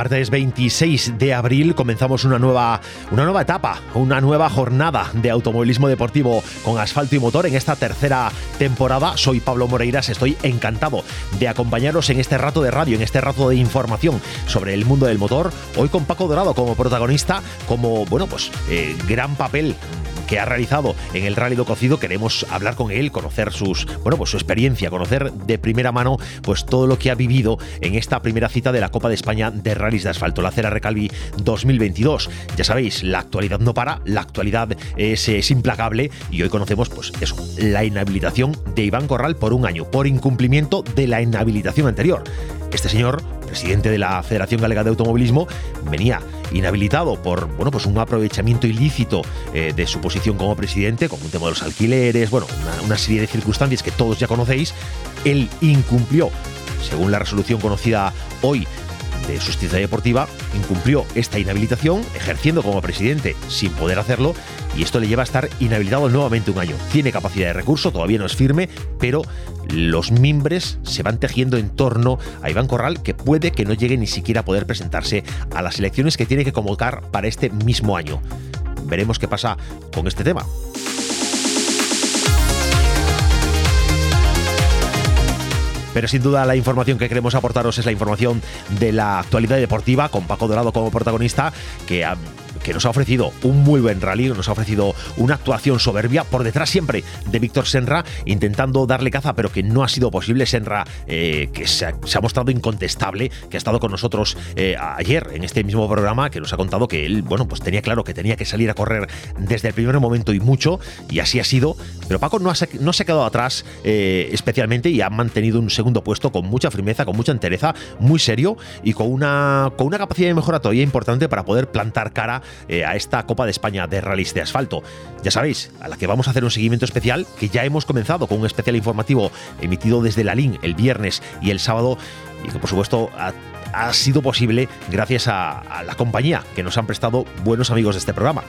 Martes 26 de abril comenzamos una nueva, una nueva etapa, una nueva jornada de automovilismo deportivo con asfalto y motor en esta tercera temporada. Soy Pablo Moreiras, estoy encantado de acompañaros en este rato de radio, en este rato de información sobre el mundo del motor. Hoy con Paco Dorado como protagonista, como, bueno, pues eh, gran papel que ha realizado en el Rally do Cocido. Queremos hablar con él, conocer sus, bueno, pues su experiencia, conocer de primera mano pues todo lo que ha vivido en esta primera cita de la Copa de España de Rallys de Asfalto, la Cera Recalvi 2022. Ya sabéis, la actualidad no para, la actualidad es, es implacable y hoy conocemos pues eso, la inhabilitación de Iván Corral por un año, por incumplimiento de la inhabilitación anterior. Este señor, presidente de la Federación Galega de Automovilismo, venía inhabilitado por bueno, pues un aprovechamiento ilícito eh, de su posición como presidente, con un tema de los alquileres, bueno, una, una serie de circunstancias que todos ya conocéis. Él incumplió, según la resolución conocida hoy de Justicia Deportiva incumplió esta inhabilitación ejerciendo como presidente sin poder hacerlo y esto le lleva a estar inhabilitado nuevamente un año. Tiene capacidad de recurso, todavía no es firme, pero los mimbres se van tejiendo en torno a Iván Corral que puede que no llegue ni siquiera a poder presentarse a las elecciones que tiene que convocar para este mismo año. Veremos qué pasa con este tema. Pero sin duda la información que queremos aportaros es la información de la actualidad deportiva, con Paco Dorado como protagonista, que ha que nos ha ofrecido un muy buen rally, nos ha ofrecido una actuación soberbia por detrás siempre de Víctor Senra, intentando darle caza, pero que no ha sido posible. Senra, eh, que se ha, mostrado incontestable, que ha estado con nosotros eh, ayer en este mismo programa, que nos ha contado que él, bueno, pues tenía claro que tenía que salir a correr desde el primer momento y mucho, y así ha sido. Pero Paco no, ha, no se ha quedado atrás eh, especialmente y ha mantenido un segundo puesto con mucha firmeza, con mucha entereza, muy serio y con una, con una capacidad de mejora todavía importante para poder plantar cara eh, a esta Copa de España de rallies de asfalto. Ya sabéis, a la que vamos a hacer un seguimiento especial, que ya hemos comenzado con un especial informativo emitido desde la LIN el viernes y el sábado, y que por supuesto ha, ha sido posible gracias a, a la compañía que nos han prestado buenos amigos de este programa.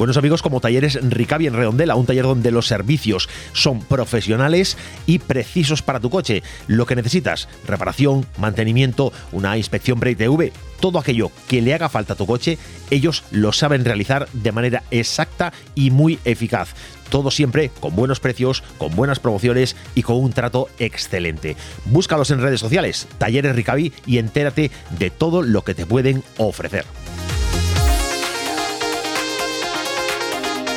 Buenos amigos como Talleres Ricavi en Redondela, un taller donde los servicios son profesionales y precisos para tu coche. Lo que necesitas, reparación, mantenimiento, una inspección pre-TV, todo aquello que le haga falta a tu coche, ellos lo saben realizar de manera exacta y muy eficaz. Todo siempre con buenos precios, con buenas promociones y con un trato excelente. Búscalos en redes sociales, Talleres Ricavi, y entérate de todo lo que te pueden ofrecer.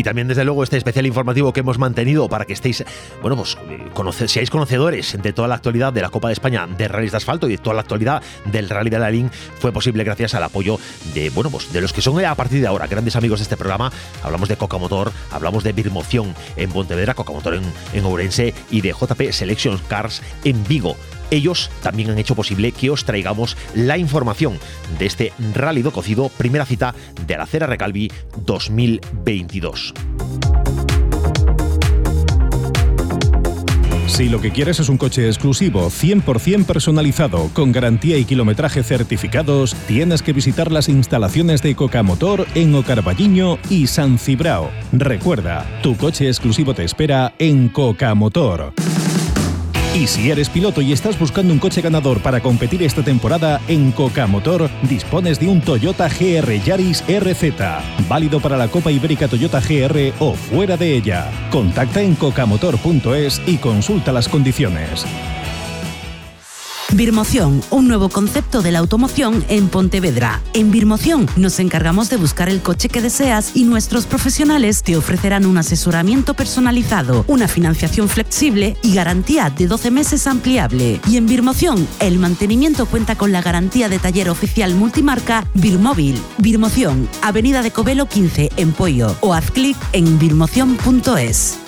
Y también desde luego este especial informativo que hemos mantenido para que estéis, bueno, pues seáis conocedores de toda la actualidad de la Copa de España de rallies de asfalto y de toda la actualidad del Rally de la Lin fue posible gracias al apoyo de, bueno, pues de los que son a partir de ahora grandes amigos de este programa. Hablamos de Coca Motor, hablamos de Birmoción en Pontevedra, Coca Motor en, en Ourense y de JP Selection Cars en Vigo ellos también han hecho posible que os traigamos la información de este Rally do Cocido, primera cita de la Cera Recalvi 2022. Si lo que quieres es un coche exclusivo, 100% personalizado, con garantía y kilometraje certificados, tienes que visitar las instalaciones de Coca Motor en Ocarballiño y San Cibrao. Recuerda, tu coche exclusivo te espera en Coca Motor. Y si eres piloto y estás buscando un coche ganador para competir esta temporada, en Coca Motor dispones de un Toyota GR Yaris RZ, válido para la Copa Ibérica Toyota GR o fuera de ella. Contacta en cocamotor.es y consulta las condiciones. Birmoción, un nuevo concepto de la automoción en Pontevedra. En Birmoción nos encargamos de buscar el coche que deseas y nuestros profesionales te ofrecerán un asesoramiento personalizado, una financiación flexible y garantía de 12 meses ampliable. Y en Birmoción, el mantenimiento cuenta con la garantía de taller oficial multimarca Birmóvil. Birmoción, Avenida de Covelo 15 en Pollo o haz clic en birmoción.es.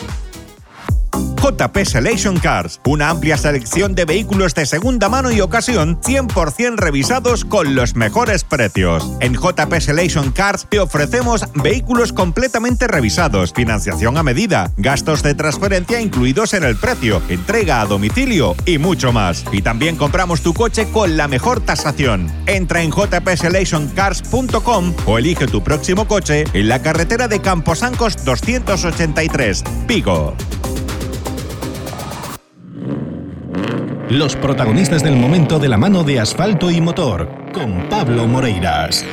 JP Selection Cars, una amplia selección de vehículos de segunda mano y ocasión 100% revisados con los mejores precios. En JP Selection Cars te ofrecemos vehículos completamente revisados, financiación a medida, gastos de transferencia incluidos en el precio, entrega a domicilio y mucho más. Y también compramos tu coche con la mejor tasación. Entra en jpselectioncars.com o elige tu próximo coche en la carretera de Camposancos 283, Pico. Los protagonistas del momento de la mano de asfalto y motor, con Pablo Moreiras.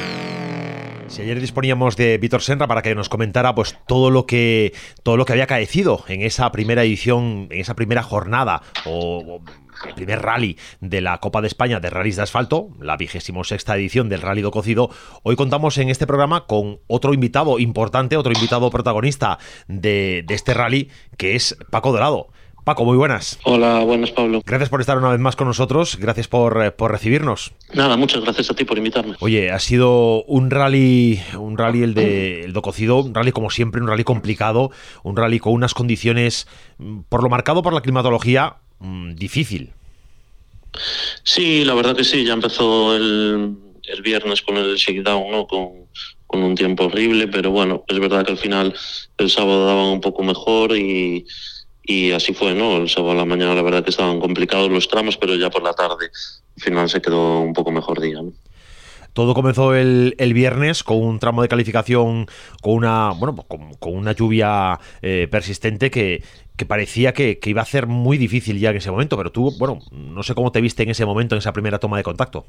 Si ayer disponíamos de Víctor Senra para que nos comentara pues todo lo que todo lo que había caecido en esa primera edición, en esa primera jornada o, el primer rally de la Copa de España de rallies de asfalto, la vigésimo sexta edición del Rally do Cocido. Hoy contamos en este programa con otro invitado importante, otro invitado protagonista de este rally, que es Paco Dorado. Paco, muy buenas. Hola, buenas, Pablo. Gracias por estar una vez más con nosotros. Gracias por, eh, por recibirnos. Nada, muchas gracias a ti por invitarme. Oye, ha sido un rally, un rally el de el Dococido, un rally como siempre, un rally complicado, un rally con unas condiciones, mm, por lo marcado por la climatología, mm, difícil. Sí, la verdad que sí, ya empezó el, el viernes con el shakedown, ¿no? Con, con un tiempo horrible, pero bueno, es verdad que al final el sábado daban un poco mejor y y así fue, ¿no? El sábado a la mañana la verdad que estaban complicados los tramos, pero ya por la tarde al final se quedó un poco mejor día, ¿no? Todo comenzó el, el, viernes con un tramo de calificación con una bueno con, con una lluvia eh, persistente que, que parecía que, que, iba a ser muy difícil ya en ese momento, pero tú, bueno, no sé cómo te viste en ese momento, en esa primera toma de contacto.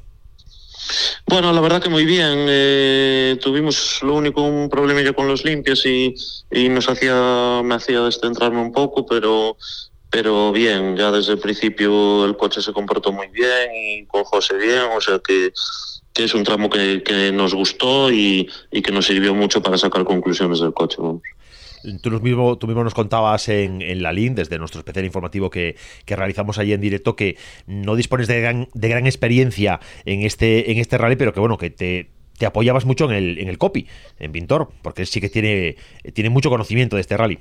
Bueno, la verdad que muy bien. Eh, tuvimos lo único un problemilla con los limpios y, y nos hacía, me hacía descentrarme un poco, pero, pero bien, ya desde el principio el coche se comportó muy bien y con José bien, o sea que, que es un tramo que, que nos gustó y, y, que nos sirvió mucho para sacar conclusiones del coche. Tú mismo, tú mismo nos contabas en, en la LIN, desde nuestro especial informativo que, que, realizamos allí en directo, que no dispones de gran, de gran experiencia en este, en este rally, pero que bueno, que te, te apoyabas mucho en el, en el copy, en Pintor, porque sí que tiene, tiene mucho conocimiento de este rally.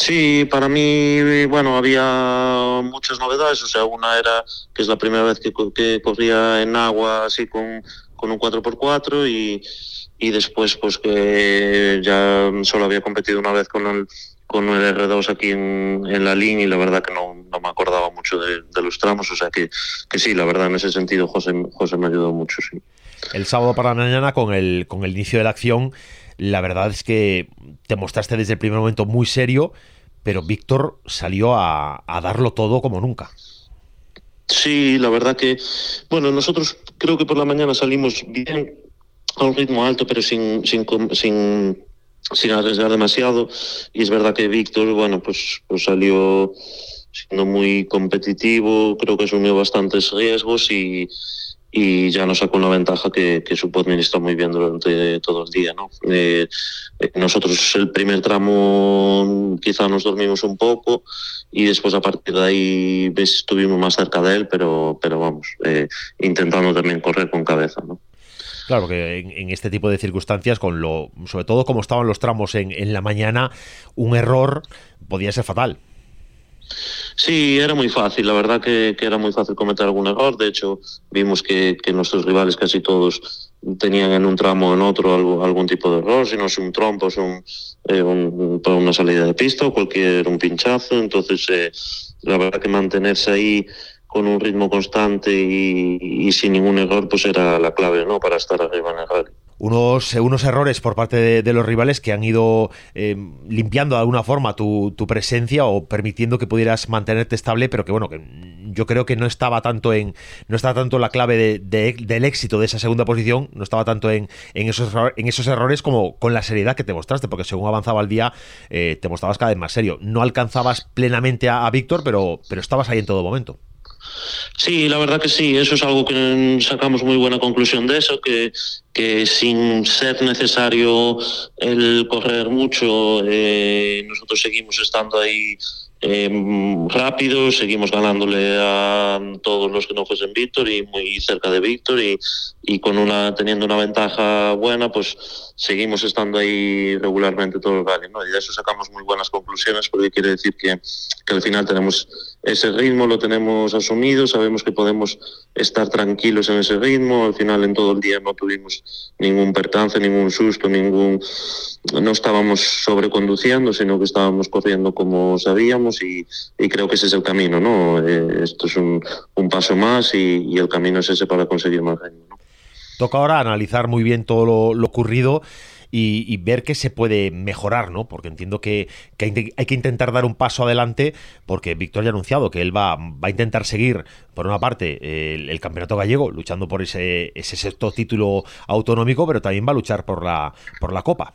Sí, para mí, bueno, había muchas novedades. O sea, una era que es la primera vez que, que corría en agua así con, con un 4x4 y, y después pues que ya solo había competido una vez con el con el R2 aquí en, en la línea y la verdad que no, no me acordaba mucho de, de, los tramos, o sea que, que sí, la verdad en ese sentido José, José me ayudó mucho, sí. El sábado para la mañana con el, con el inicio de la acción, la verdad es que te mostraste desde el primer momento muy serio, pero Víctor salió a, a darlo todo como nunca. Sí, la verdad que, bueno, nosotros creo que por la mañana salimos bien, a un ritmo alto, pero sin, sin, sin, sin arriesgar demasiado. Y es verdad que Víctor, bueno, pues, pues salió siendo muy competitivo, creo que asumió bastantes riesgos y, y ya nos sacó una ventaja que, que supo administrar muy bien durante todo el día. ¿no? Eh, nosotros el primer tramo quizá nos dormimos un poco y después a partir de ahí estuvimos más cerca de él, pero, pero vamos, eh, intentando también correr con cabeza. ¿no? Claro, que en, este tipo de circunstancias, con lo, sobre todo como estaban los tramos en, en la mañana, un error podía ser fatal. Sí, era muy fácil, la verdad que, era muy fácil cometer algún error. De hecho, vimos que, nuestros rivales casi todos tenían en un tramo o en otro algún tipo de error, si no es un trompo, es un, eh, una salida de pista o cualquier un pinchazo. Entonces, eh, la verdad que mantenerse ahí con un ritmo constante y, sin ningún error, pues era la clave ¿no? para estar arriba en el rally. unos, unos errores por parte de, los rivales que han ido eh, limpiando de alguna forma tu, presencia o permitiendo que pudieras mantenerte estable, pero que bueno, que yo creo que no estaba tanto en no estaba tanto la clave del éxito de esa segunda posición, no estaba tanto en, en, esos, en esos errores como con la seriedad que te mostraste, porque según avanzaba el día eh, te mostrabas cada vez más serio. No alcanzabas plenamente a, a Víctor, pero, pero estabas ahí en todo momento. Sí, la verdad que sí, eso es algo que sacamos muy buena conclusión de eso, que, que sin ser necesario el correr mucho, eh, nosotros seguimos estando ahí eh, rápido, seguimos ganándole a todos los que no fuesen Víctor y muy cerca de Víctor y, con una teniendo una ventaja buena, pues seguimos estando ahí regularmente todo el rally. Y de eso sacamos muy buenas conclusiones porque quiere decir que, que al final tenemos ese ritmo, lo tenemos asumido, sabemos que podemos estar tranquilos en ese ritmo, al final en todo el día no tuvimos ningún percance, ningún susto, ningún no estábamos sobreconduciendo, sino que estábamos corriendo como sabíamos y, creo que ese es el camino, ¿no? Eh, esto es un, paso más y, el camino es ese para conseguir más ritmo. Toca ahora analizar muy bien todo lo, ocurrido y, ver qué se puede mejorar, ¿no? Porque entiendo que, hay, que intentar dar un paso adelante, porque Víctor ya ha anunciado que él va, va a intentar seguir, por una parte, el, el, campeonato gallego, luchando por ese, ese sexto título autonómico, pero también va a luchar por la, por la Copa.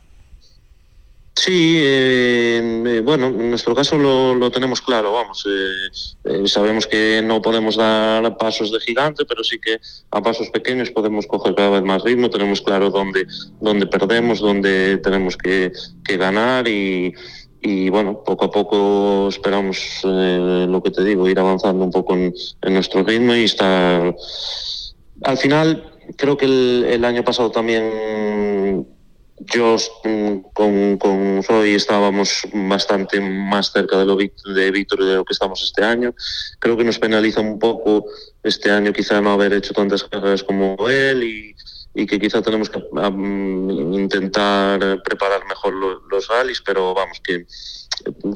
Sí, eh, eh, bueno, en nuestro caso lo, tenemos claro, vamos, eh, sabemos que no podemos dar pasos de gigante, pero sí que a pasos pequeños podemos coger cada vez más ritmo, tenemos claro dónde, dónde perdemos, dónde tenemos que, ganar y, bueno, poco a poco esperamos lo que te digo, ir avanzando un poco en, nuestro ritmo y estar... Al final, creo que el año pasado también yo mm, con, con Zoe estábamos bastante más cerca de, lo, de Víctor de lo que estamos este año. Creo que nos penaliza un poco este año quizá no haber hecho tantas carreras como él y, y que quizá tenemos que intentar preparar mejor los rallies, pero vamos, que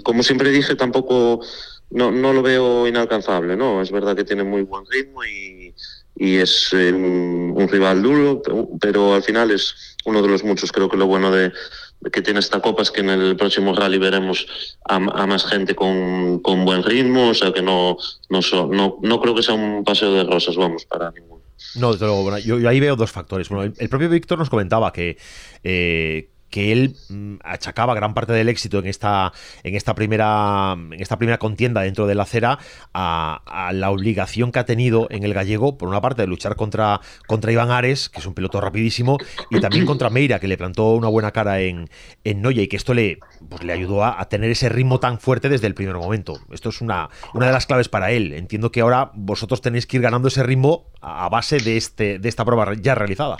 como siempre dije, tampoco no, no lo veo inalcanzable, ¿no? Es verdad que tiene muy buen ritmo y, y es eh, un, rival duro, pero al final es uno de los muchos. Creo que lo bueno de, que tiene esta copa es que en el próximo rally veremos a, más gente con, buen ritmo, o sea que no, no, no, no creo que sea un paseo de rosas, vamos, para ninguno. No, desde luego, yo, ahí veo dos factores. Bueno, el, propio Víctor nos comentaba que, eh, que él mm, achacaba gran parte del éxito en esta, en esta, primera, en esta primera contienda dentro de la acera a, la obligación que ha tenido en el gallego, por una parte, de luchar contra, contra Iván Ares, que es un piloto rapidísimo, y también contra Meira, que le plantó una buena cara en, en Noya y que esto le, pues, le ayudó a, tener ese ritmo tan fuerte desde el primer momento. Esto es una, una de las claves para él. Entiendo que ahora vosotros tenéis que ir ganando ese ritmo a base de, este, de esta prueba ya realizada.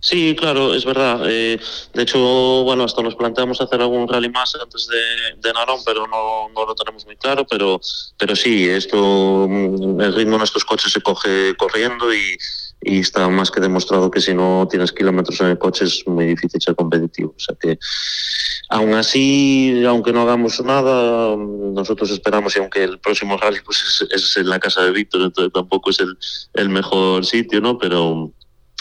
Sí, claro, es verdad. Eh, de hecho, bueno, hasta nos planteamos hacer algún rally más antes de, de Narón, pero no, no, lo tenemos muy claro. Pero, pero sí, esto, mm, el ritmo de estos coches se coge corriendo y, está más que demostrado que si no tienes kilómetros en el coche es muy difícil ser competitivo. O sea que, aún así, aunque no hagamos nada, nosotros esperamos, y aunque el próximo rally pues es, es en la casa de Víctor, entonces tampoco es el, el mejor sitio, ¿no? Pero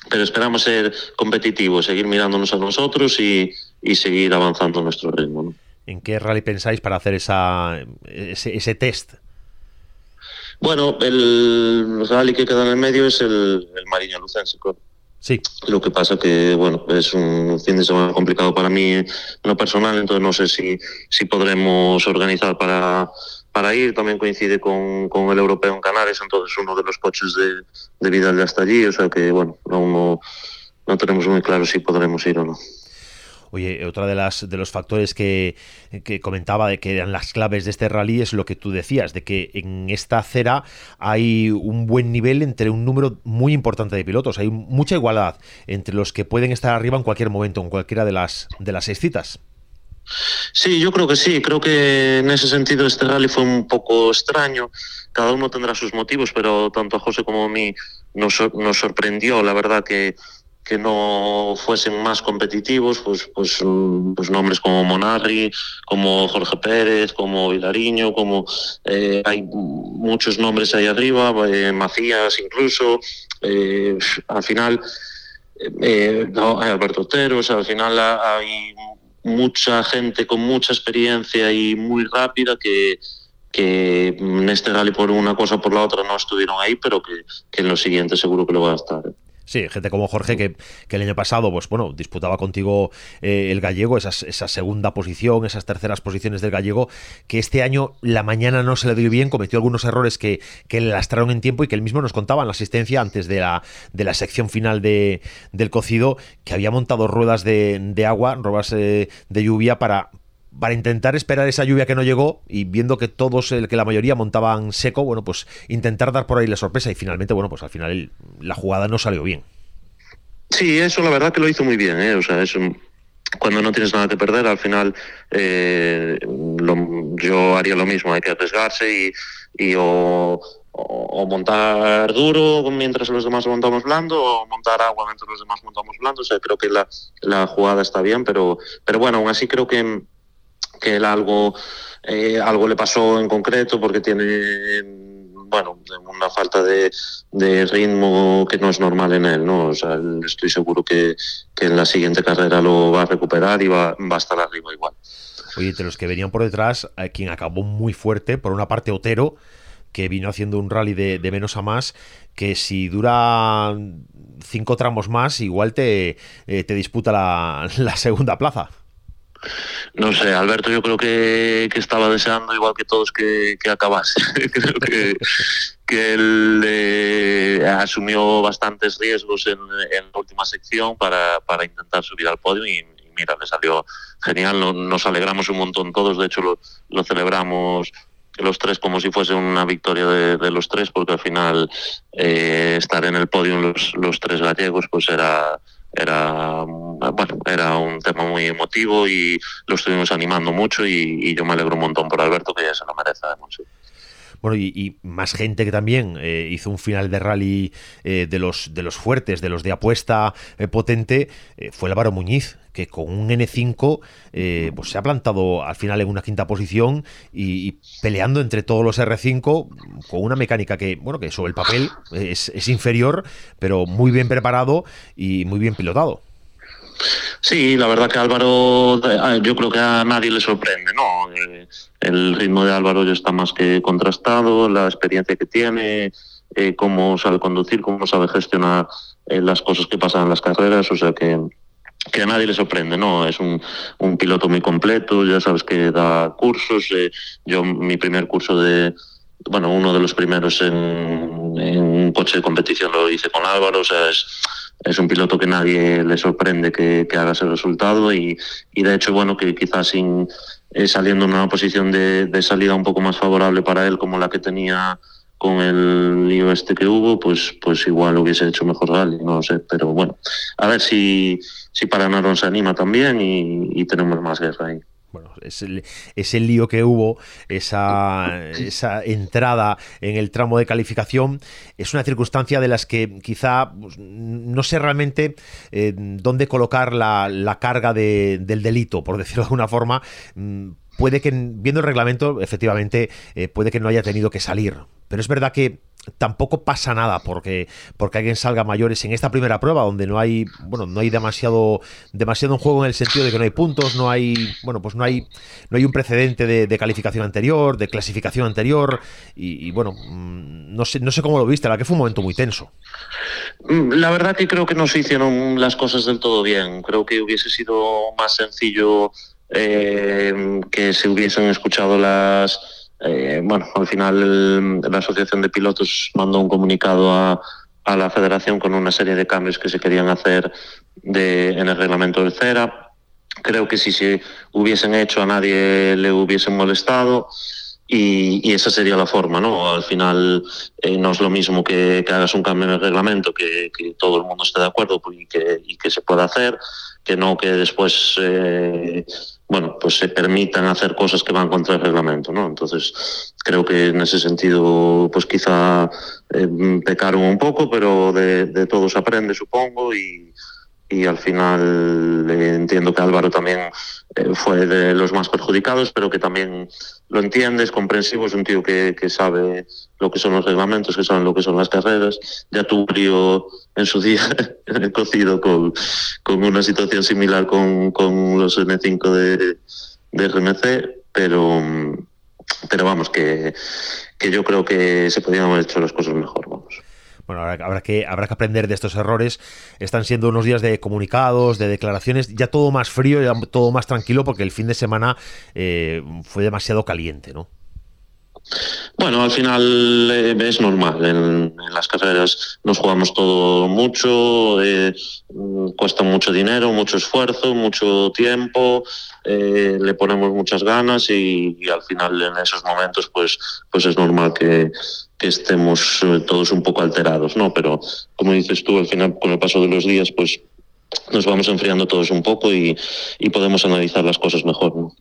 pero esperamos ser competitivos, seguir mirándonos a nosotros y, seguir avanzando nuestro ritmo. ¿En qué rally pensáis para hacer esa, ese, test? Bueno, el rally que queda en el medio es el, el Mariña Lucense. Sí. Lo que pasa que, bueno, es un fin de semana complicado para mí en lo personal, entonces no sé si, si podremos organizar para, para ir. También coincide con, con, el europeo en Canarias, entonces uno de los coches de, de Vidal ya está allí, o sea que, bueno, aún no, no tenemos muy claro si podremos ir o no. Oye, otra de las de los factores que, que, comentaba de que eran las claves de este rally es lo que tú decías, de que en esta acera hay un buen nivel entre un número muy importante de pilotos, hay mucha igualdad entre los que pueden estar arriba en cualquier momento, en cualquiera de las de las seis citas. Sí, yo creo que sí. Creo que en ese sentido este rally fue un poco extraño. Cada uno tendrá sus motivos, pero tanto a José como a mí nos, nos sorprendió, la verdad, que, que no fuesen más competitivos, pues, pues, pues nombres como Monarri, como Jorge Pérez, como Vilariño, como eh, hay muchos nombres ahí arriba, eh, Macías incluso. Eh, al final no, Alberto Otero, al final hay mucha gente con mucha experiencia y muy rápida que, que en este rally por una cosa o por la otra no estuvieron ahí, pero que, en los siguientes seguro que lo va a estar. Sí, gente como Jorge que, el año pasado, pues bueno, disputaba contigo eh, el gallego, esa segunda posición, esas terceras posiciones del gallego, que este año la mañana no se le dio bien, cometió algunos errores que, que le lastraron en tiempo y que él mismo nos contaba en la asistencia antes de la, de la sección final de, del cocido, que había montado ruedas de, de agua, ruedas eh, de lluvia para, para intentar esperar esa lluvia que no llegó y viendo que todos, que la mayoría montaban seco, bueno, pues intentar dar por ahí la sorpresa y finalmente, bueno, pues al final la jugada no salió bien. Sí, eso la verdad que lo hizo muy bien, ¿eh? o sea, eso cuando no tienes nada que perder, al final eh, yo haría lo mismo, hay que arriesgarse y, o, montar duro mientras los demás montamos blando o montar agua mientras los demás montamos blando. O sea, creo que la, la jugada está bien, pero, pero bueno, aún así creo que que él algo, eh, algo le pasó en concreto porque tiene bueno, una falta de, ritmo que no es normal en él, ¿no? O sea, estoy seguro que, en la siguiente carrera lo va a recuperar y va, va a estar arriba igual. Oye, de los que venían por detrás, quien acabó muy fuerte, por una parte Otero, que vino haciendo un rally de, menos a más, que si dura cinco tramos más, igual te, eh, te disputa la segunda plaza. No sé, Alberto yo creo que, estaba deseando, igual que todos, que, acabase. creo que, él eh, asumió bastantes riesgos en, la última sección para, para, intentar subir al podio y, mira, le salió genial. Nos, alegramos un montón todos, de hecho lo, lo celebramos los tres como si fuese una victoria de, los tres, porque al final eh, estar en el podio los, los tres gallegos pues era era bueno era un tema muy emotivo y lo estuvimos animando mucho y, yo me alegro un montón por Alberto que ya se lo merece además. Bueno, y, más gente que también eh, hizo un final de rally eh, de, los, de los fuertes, de los de apuesta eh, potente, fue Álvaro Muñiz, que con un N5 pues se ha plantado al final en una quinta posición y, peleando entre todos los R5 con una mecánica que, bueno, que sobre el papel es, es inferior, pero muy bien preparado y muy bien pilotado. Sí, la verdad que Álvaro, eh, yo creo que a nadie le sorprende, ¿no? Eh, el ritmo de Álvaro ya está más que contrastado, la experiencia que tiene, eh, cómo sabe conducir, cómo sabe gestionar las cosas que pasan en las carreras, o sea que, que a nadie le sorprende, ¿no? Es un, un piloto muy completo, ya sabes que da cursos, yo mi primer curso de, bueno, uno de los primeros en, en un coche de competición lo hice con Álvaro, o sea, es es un piloto que nadie le sorprende que, haga ese resultado y, de hecho, bueno, que quizás sin eh, saliendo en una posición de, salida un poco más favorable para él como la que tenía con el lío este que hubo, pues, pues igual hubiese hecho mejor rally, no lo sé, pero bueno, a ver si, si Paranarón se anima también y, y tenemos más guerra ahí bueno, ese, lío que hubo, esa, esa, entrada en el tramo de calificación, es una circunstancia de las que quizá pues, no sé realmente eh, dónde colocar la, carga del delito, por decirlo de alguna forma. Mm, puede que, viendo el reglamento, efectivamente, eh, puede que no haya tenido que salir. Pero es verdad que tampoco pasa nada porque, porque alguien salga mayores en esta primera prueba donde no hay bueno no hay demasiado demasiado en juego en el sentido de que no hay puntos no hay bueno pues no hay no hay un precedente de, calificación anterior de clasificación anterior y, bueno mm, no sé no sé cómo lo viste la que fue un momento muy tenso. Mm, la verdad que creo que no se hicieron las cosas del todo bien. Creo que hubiese sido más sencillo eh, que se hubiesen escuchado las eh, bueno, al final la Asociación de Pilotos mandó un comunicado a, la Federación con una serie de cambios que se querían hacer en el reglamento del CERA. Creo que si se hubiesen hecho a nadie le hubiesen molestado. Y, esa sería la forma, ¿no? Al final eh, no es lo mismo que, hagas un cambio en el reglamento, que, todo el mundo esté de acuerdo y que, y que se pueda hacer, que no que después eh, bueno, pues se permitan hacer cosas que van contra el reglamento, ¿no? Entonces, creo que en ese sentido, pues quizá eh, pecaron un poco, pero de, de todo se aprende, supongo, y, y al final eh, entiendo que Álvaro también eh, fue de los más perjudicados, pero que también lo entiende, es comprensivo, es un tío que, que sabe lo que son los reglamentos, que sabe lo que son las carreras. Ya tuvo lío en su día cocido con, con una situación similar con, con los N5 de, de RMC, pero, pero vamos, que, que yo creo que se podrían haber hecho las cosas mejor. Bueno, habrá, que, habrá que aprender de estos errores. Están siendo unos días de comunicados, de declaraciones, ya todo más frío, ya todo más tranquilo, porque el fin de semana eh, fue demasiado caliente, ¿no? Bueno, al final eh, es normal. En, las carreras nos jugamos todo mucho, eh, cuesta mucho dinero, mucho esfuerzo, mucho tiempo, eh, le ponemos muchas ganas y, al final en esos momentos pues, pues es normal que, que estemos todos un poco alterados, ¿no? Pero como dices tú, al final con el paso de los días pues nos vamos enfriando todos un poco y, y podemos analizar las cosas mejor, ¿no?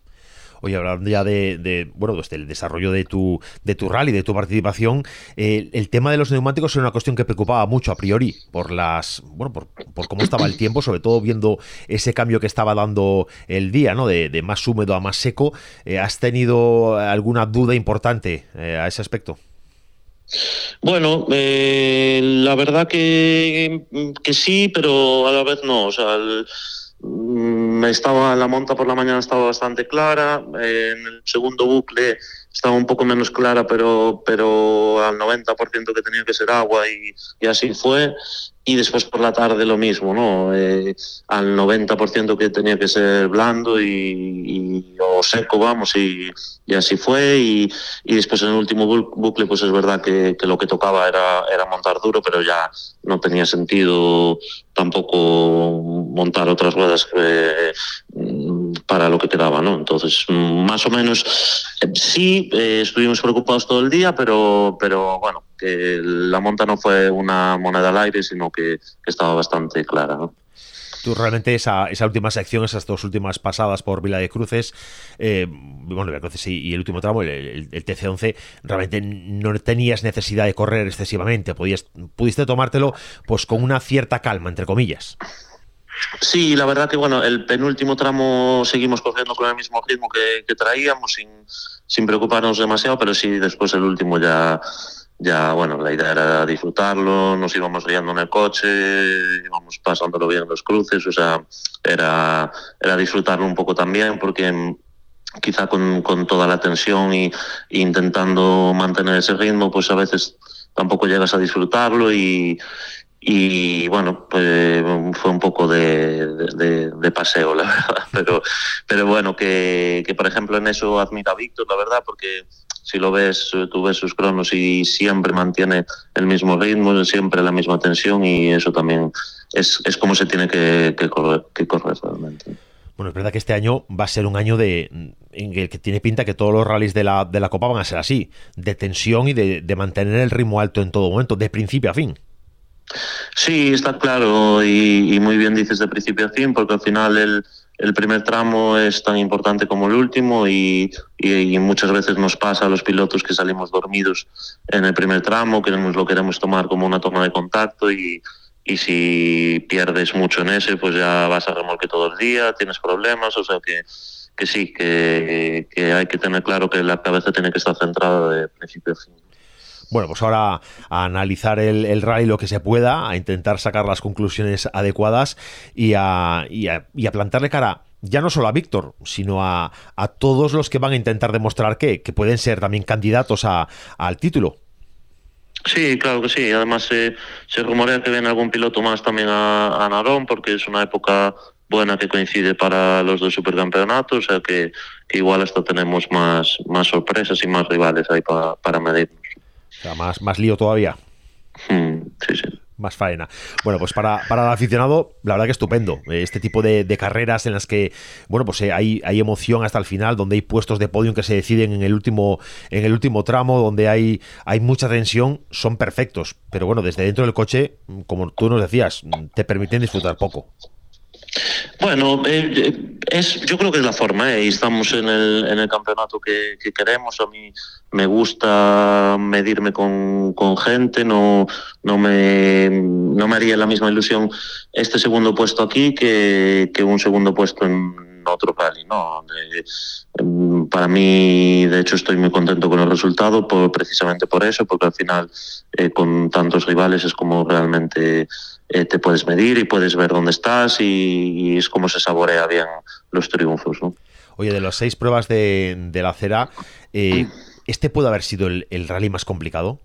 Oye, hablando ya de, bueno, pues del desarrollo de tu, de tu rally, de tu participación, eh, el tema de los neumáticos era una cuestión que preocupaba mucho a priori por las, bueno, por, por, cómo estaba el tiempo, sobre todo viendo ese cambio que estaba dando el día, ¿no? De, de más húmedo a más seco. Eh, ¿Has tenido alguna duda importante eh, a ese aspecto? Bueno, la verdad que, que sí, pero a la vez no. O sea, estaba la monta por la mañana estaba bastante clara, en el segundo bucle estaba un poco menos clara, pero, pero al 90% que tenía que ser agua y, y, así fue. Y después por la tarde lo mismo, ¿no? Eh, al 90% que tenía que ser blando y, o seco, vamos, y, así fue. Y, después en el último bucle, pues es verdad que, lo que tocaba era, montar duro, pero ya no tenía sentido tampoco montar otras ruedas que, para lo que quedaba, ¿no? Entonces, más o menos, sí, eh, estuvimos preocupados todo el día, pero, pero bueno, que la monta no fue una moneda al aire, sino que, estaba bastante clara, ¿no? Tú realmente esa, esa última sección, esas dos últimas pasadas por Vila de Cruces, eh, bueno, Vila de Cruces y, el último tramo, el, el, el, TC11, realmente no tenías necesidad de correr excesivamente, podías, pudiste tomártelo pues con una cierta calma, entre comillas. Sí, la verdad que bueno, el penúltimo tramo seguimos corriendo con el mismo ritmo que, traíamos, sin, sin preocuparnos demasiado, pero sí, después el último ya ya, bueno, la idea era disfrutarlo, nos íbamos guiando en el coche, íbamos pasándolo bien en los cruces, o sea, era, era disfrutarlo un poco también, porque quizá con, con toda la tensión y, y, intentando mantener ese ritmo, pues a veces tampoco llegas a disfrutarlo y, y bueno, pues fue un poco de, paseo, la verdad, pero, pero bueno, que, que por ejemplo en eso admira a Víctor, la verdad, porque si lo ves, tú ves sus cronos y siempre mantiene el mismo ritmo, siempre la misma tensión y eso también es, es como se tiene que, que, correr, que correr realmente. Bueno, es verdad que este año va a ser un año de en el que tiene pinta que todos los rallies de la, de la Copa van a ser así, de tensión y de, de mantener el ritmo alto en todo momento, de principio a fin. Sí, está claro y, y, muy bien dices de principio a fin, porque al final el, el primer tramo es tan importante como el último y, muchas veces nos pasa a los pilotos que salimos dormidos en el primer tramo, que lo queremos tomar como una toma de contacto y, y si pierdes mucho en ese, pues ya vas a remolque todo el día, tienes problemas, o sea que, que sí, que, que hay que tener claro que la cabeza tiene que estar centrada de principio a fin. Bueno, pues ahora a analizar el, rally lo que se pueda, a intentar sacar las conclusiones adecuadas y a, y a, plantarle cara ya no solo a Víctor, sino a, a, todos los que van a intentar demostrar que, pueden ser también candidatos a, al título. Sí, claro que sí. Además, eh, se rumorea que viene algún piloto más también a, a Narón, porque es una época buena que coincide para los dos supercampeonatos, o sea que, que igual hasta tenemos más, más sorpresas y más rivales ahí pa, para medirnos. O sea, más, más lío todavía. Mm, sí, sí. Más faena. Bueno, pues para, para el aficionado, la verdad que estupendo. Este tipo de, de carreras en las que, bueno, pues eh, hay, hay emoción hasta el final, donde hay puestos de podium que se deciden en el último, en el último tramo, donde hay, hay mucha tensión, son perfectos. Pero bueno, desde dentro del coche, como tú nos decías, te permiten disfrutar poco. Bueno, eh, eh, es, yo creo que es la forma, ¿eh? estamos en el, en el campeonato que, queremos. A mí me gusta medirme con, con, gente, no, no, me, no me haría la misma ilusión este segundo puesto aquí que, que un segundo puesto en otro rally. ¿no? Em, para mí, de hecho, estoy muy contento con el resultado por, precisamente por eso, porque al final eh, con tantos rivales es como realmente eh, te puedes medir y puedes ver dónde estás y, es como se saborea bien los triunfos. ¿no? Oye, de las seis pruebas de, la acera, eh, ¿este puede haber sido el, el rally más complicado?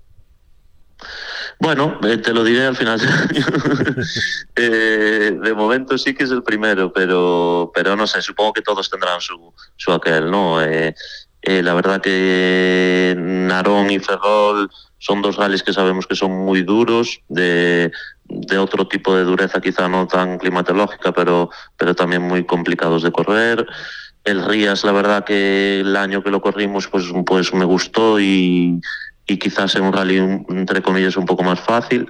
Bueno, eh, te lo diré al final. eh, de momento sí que es el primero, pero, pero no sé, supongo que todos tendrán su, su aquel, ¿no? Eh, eh, la verdad que Narón y Ferrol son dos rallies que sabemos que son muy duros, de, de otro tipo de dureza quizá no tan climatológica, pero, pero también muy complicados de correr. El Rías, la verdad que el año que lo corrimos, pues, pues me gustó y, y quizás en un rally, entre comillas, un poco más fácil.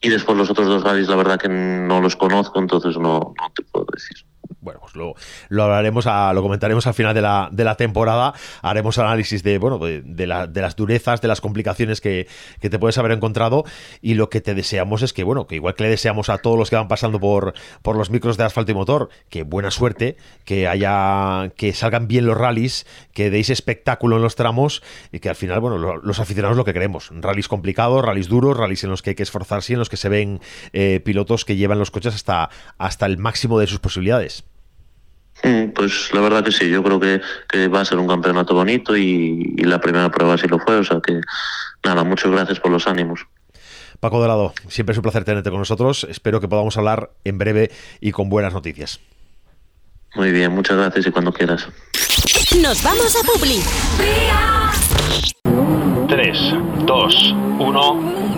Y después los otros dos rallies, la verdad que no los conozco, entonces no, no te puedo decir bueno, pues lo, lo hablaremos, a, lo comentaremos al final de la, de la temporada. Haremos análisis de, bueno, de, las durezas, de las complicaciones que, te puedes haber encontrado. Y lo que te deseamos es que, bueno, que igual que le deseamos a todos los que van pasando por, por los micros de asfalto y motor, que buena suerte, que haya, que salgan bien los rallies, que deis espectáculo en los tramos y que al final, bueno, los aficionados lo que queremos. Rallies complicados, rallies duros, rallies en los que hay que esforzarse y en los que se ven eh, pilotos que llevan los coches hasta, hasta el máximo de sus posibilidades. Mm, pues la verdad que sí, yo creo que, va a ser un campeonato bonito y, la primera prueba sí lo fue, o sea que nada, muchas gracias por los ánimos. Paco Dorado, siempre es un placer tenerte con nosotros, espero que podamos hablar en breve y con buenas noticias. Muy bien, muchas gracias y cuando quieras. Nos vamos a Publi. 3, 2, 1.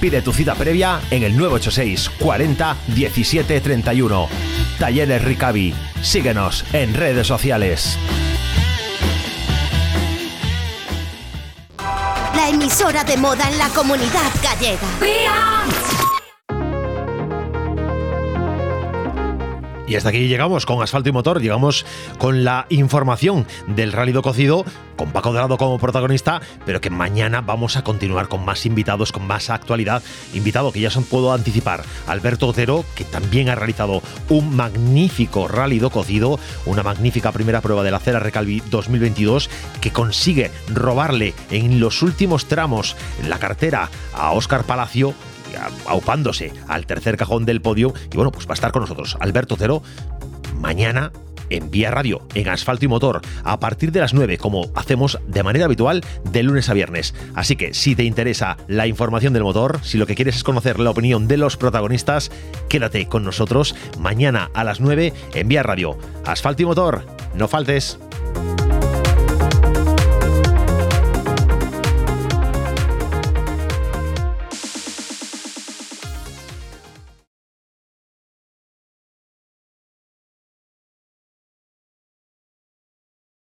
Pide tu cita previa en el 986 40 17 31. Talleres Ricavi. Síguenos en redes sociales. La emisora de moda en la comunidad gallega. Y hasta aquí llegamos con Asfalto y Motor, llegamos con la información del Rálido Cocido, con Paco Dorado como protagonista, pero que mañana vamos a continuar con más invitados, con más actualidad. Invitado que ya se puedo anticipar, Alberto Otero, que también ha realizado un magnífico Rálido Cocido, una magnífica primera prueba de la Cera Recalvi 2022, que consigue robarle en los últimos tramos la cartera a Óscar Palacio aupándose al tercer cajón del podio. Y bueno, pues va a estar con nosotros Alberto Cero mañana en Vía Radio, en Asfalto y Motor, a partir de las 9, como hacemos de manera habitual de lunes a viernes. Así que si te interesa la información del motor, si lo que quieres es conocer la opinión de los protagonistas, quédate con nosotros mañana a las 9 en Vía Radio. Asfalto y Motor, no faltes.